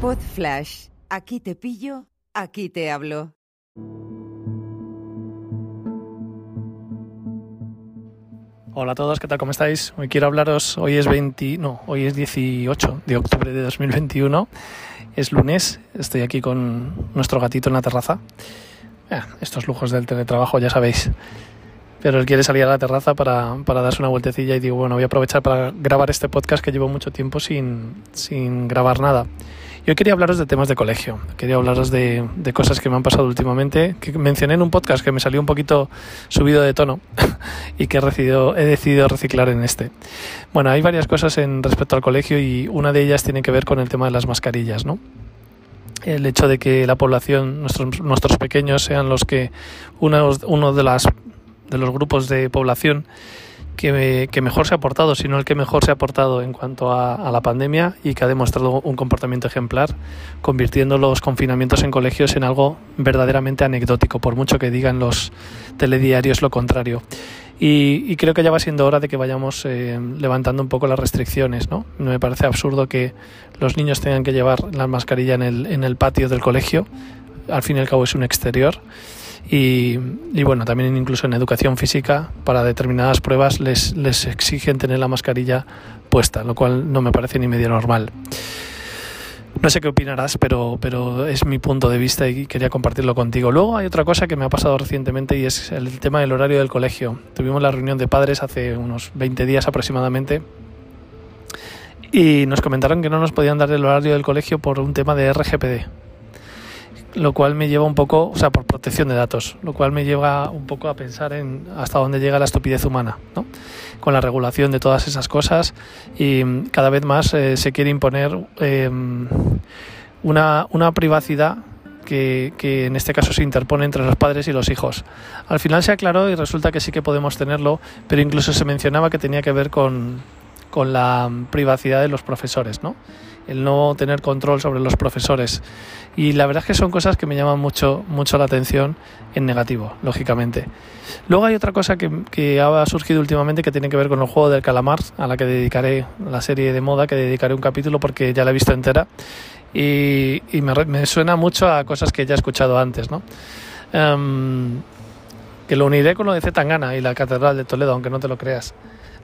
Pod Flash. Aquí te pillo, aquí te hablo. Hola a todos, ¿qué tal? ¿Cómo estáis? Hoy quiero hablaros, hoy es 20, no, hoy es 18 de octubre de 2021, es lunes, estoy aquí con nuestro gatito en la terraza. Ah, estos lujos del teletrabajo, ya sabéis. Pero él quiere salir a la terraza para, para, darse una vueltecilla y digo, bueno, voy a aprovechar para grabar este podcast que llevo mucho tiempo sin, sin grabar nada. Yo quería hablaros de temas de colegio, quería hablaros de, de, cosas que me han pasado últimamente, que mencioné en un podcast que me salió un poquito subido de tono y que he decidido, he decidido reciclar en este. Bueno, hay varias cosas en respecto al colegio y una de ellas tiene que ver con el tema de las mascarillas, ¿no? el hecho de que la población, nuestros, nuestros pequeños, sean los que uno, uno de, las, de los grupos de población que, que, mejor se ha portado, sino el que mejor se ha portado en cuanto a, a, la pandemia y que ha demostrado un comportamiento ejemplar, convirtiendo los confinamientos en colegios en algo verdaderamente anecdótico, por mucho que digan los telediarios lo contrario. Y, y, creo que ya va siendo hora de que vayamos eh, levantando un poco las restricciones. ¿no? Me parece absurdo que los niños tengan que llevar la mascarilla en el, en el patio del colegio. Al fin y al cabo es un exterior. Y, bueno, también incluso en educación física, para determinadas pruebas les, les exigen tener la mascarilla puesta, lo cual no me parece ni medio normal. No sé qué opinarás, pero, pero es mi punto de vista y quería compartirlo contigo. Luego hay otra cosa que me ha pasado recientemente y es el tema del horario del colegio. Tuvimos la reunión de padres hace unos 20 días aproximadamente y nos comentaron que no nos podían dar el horario del colegio por un tema de RGPD, lo cual me lleva un poco, o sea, por protección de datos, lo cual me lleva un poco a pensar en hasta dónde llega la estupidez humana, ¿no? Con la regulación de todas esas cosas y cada vez más eh, se quiere imponer eh, una, una privacidad que, que, en este caso se interpone entre los padres y los hijos. Al final se aclaró y resulta que sí que podemos tenerlo, pero incluso se mencionaba que tenía que ver con, con la privacidad de los profesores, ¿no? El no tener control sobre los profesores. Y la verdad es que son cosas que me llaman mucho, mucho la atención en negativo, lógicamente. Luego hay otra cosa que, que ha surgido últimamente que tiene que ver con el juego del calamar, a la que dedicaré la serie de moda, que dedicaré un capítulo porque ya la he visto entera. Y, me, suena mucho a cosas que ya he escuchado antes, ¿no? Um, que lo uniré con lo de Zetangana y la Catedral de Toledo, aunque no te lo creas.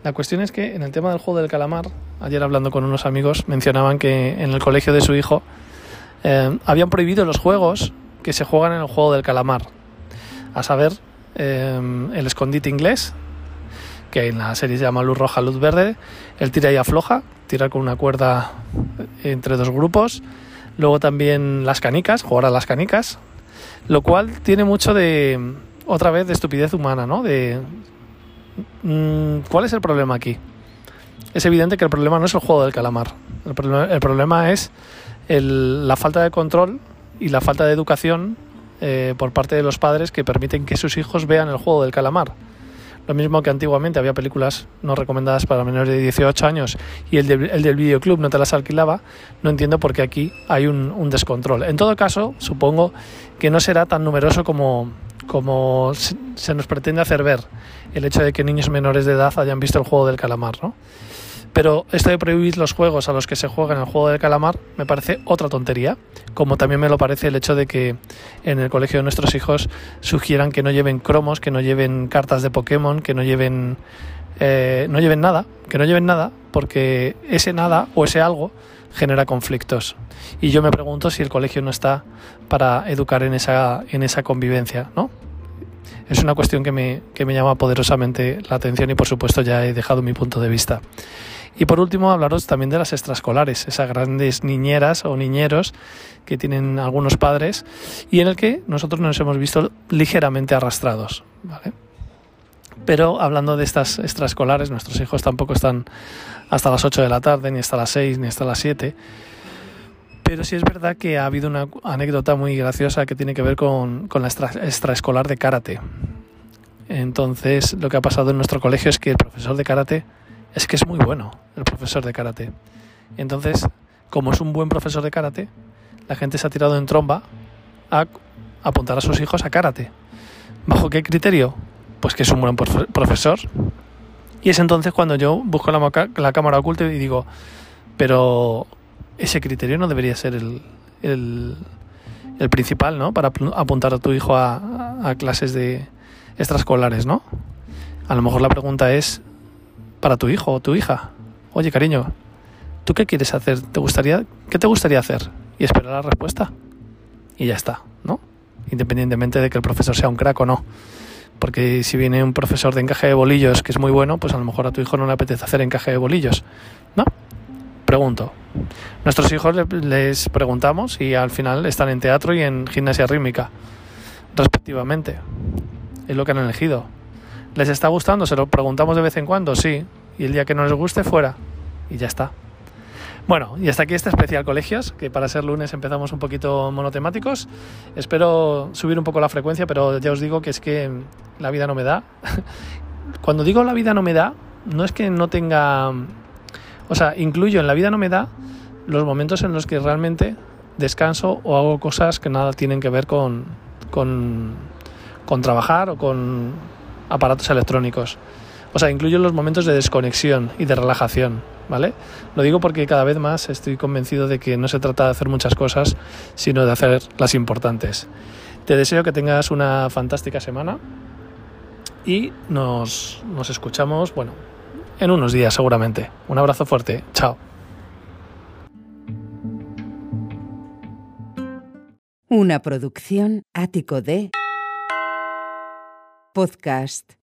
La cuestión es que en el tema del juego del calamar, ayer hablando con unos amigos, mencionaban que en el colegio de su hijo eh, habían prohibido los juegos que se juegan en el juego del calamar. A saber, eh, el escondite inglés, que en la serie se llama luz roja, luz verde, el tira y afloja, tirar con una cuerda entre dos grupos. Luego también las canicas, jugar a las canicas, lo cual tiene mucho de, otra vez, de estupidez humana, ¿no? De ¿Cuál es el problema aquí? Es evidente que el problema no es el juego del calamar. El problema, es la falta de control y la falta de educación eh, por parte de los padres que permiten que sus hijos vean el juego del calamar. Lo mismo que antiguamente había películas no recomendadas para menores de 18 años y el, de, el del videoclub no te las alquilaba, no entiendo por qué aquí hay un, un descontrol. En todo caso, supongo que no será tan numeroso como, como se nos pretende hacer ver el hecho de que niños menores de edad hayan visto el juego del calamar, ¿no? Pero esto de prohibir los juegos a los que se juega en el juego del calamar me parece otra tontería, como también me lo parece el hecho de que en el colegio de nuestros hijos sugieran que no lleven cromos, que no lleven cartas de Pokémon, que no lleven eh, no lleven nada, que no lleven nada, porque ese nada o ese algo genera conflictos. Y yo me pregunto si el colegio no está para educar en esa, en esa convivencia, ¿no? Es una cuestión que me, que me llama poderosamente la atención y por supuesto ya he dejado mi punto de vista. Y por último, hablaros también de las extraescolares, esas grandes niñeras o niñeros que tienen algunos padres y en el que nosotros nos hemos visto ligeramente arrastrados. ¿vale? Pero hablando de estas extraescolares, nuestros hijos tampoco están hasta las 8 de la tarde, ni hasta las 6, ni hasta las 7. Pero sí es verdad que ha habido una anécdota muy graciosa que tiene que ver con, la extra, extraescolar de karate. Entonces, lo que ha pasado en nuestro colegio es que el profesor de karate es que es muy bueno, el profesor de karate. Entonces, como es un buen profesor de karate, la gente se ha tirado en tromba a apuntar a sus hijos a karate. ¿Bajo qué criterio? Pues que es un buen profesor. Y es entonces cuando yo busco la, la cámara oculta y digo, pero ese criterio no debería ser el, el, principal, ¿no? Para apuntar a tu hijo a, clases de extraescolares, ¿no? A lo mejor la pregunta es para tu hijo o tu hija. Oye, cariño, ¿tú qué quieres hacer? ¿Te gustaría, ¿Qué te gustaría hacer? Y esperar la respuesta. Y ya está, ¿no? Independientemente de que el profesor sea un crack o no. Porque si viene un profesor de encaje de bolillos que es muy bueno, pues a lo mejor a tu hijo no le apetece hacer encaje de bolillos, ¿no? Pregunto. Nuestros hijos les preguntamos y al final están en teatro y en gimnasia rítmica, respectivamente. Es lo que han elegido. ¿Les está gustando? Se lo preguntamos de vez en cuando, sí. Y el día que no les guste, fuera. Y ya está. Bueno, y hasta aquí este especial colegios, que para ser lunes empezamos un poquito monotemáticos. Espero subir un poco la frecuencia, pero ya os digo que es que la vida no me da. Cuando digo la vida no me da, no es que no tenga... O sea, incluyo en la vida no me da los momentos en los que realmente descanso o hago cosas que nada tienen que ver con, con, trabajar o con aparatos electrónicos. O sea, incluyo los momentos de desconexión y de relajación, ¿vale? Lo digo porque cada vez más estoy convencido de que no se trata de hacer muchas cosas, sino de hacer las importantes. Te deseo que tengas una fantástica semana y nos, nos escuchamos, bueno, en unos días seguramente. Un abrazo fuerte. Chao. Una producción ático de podcast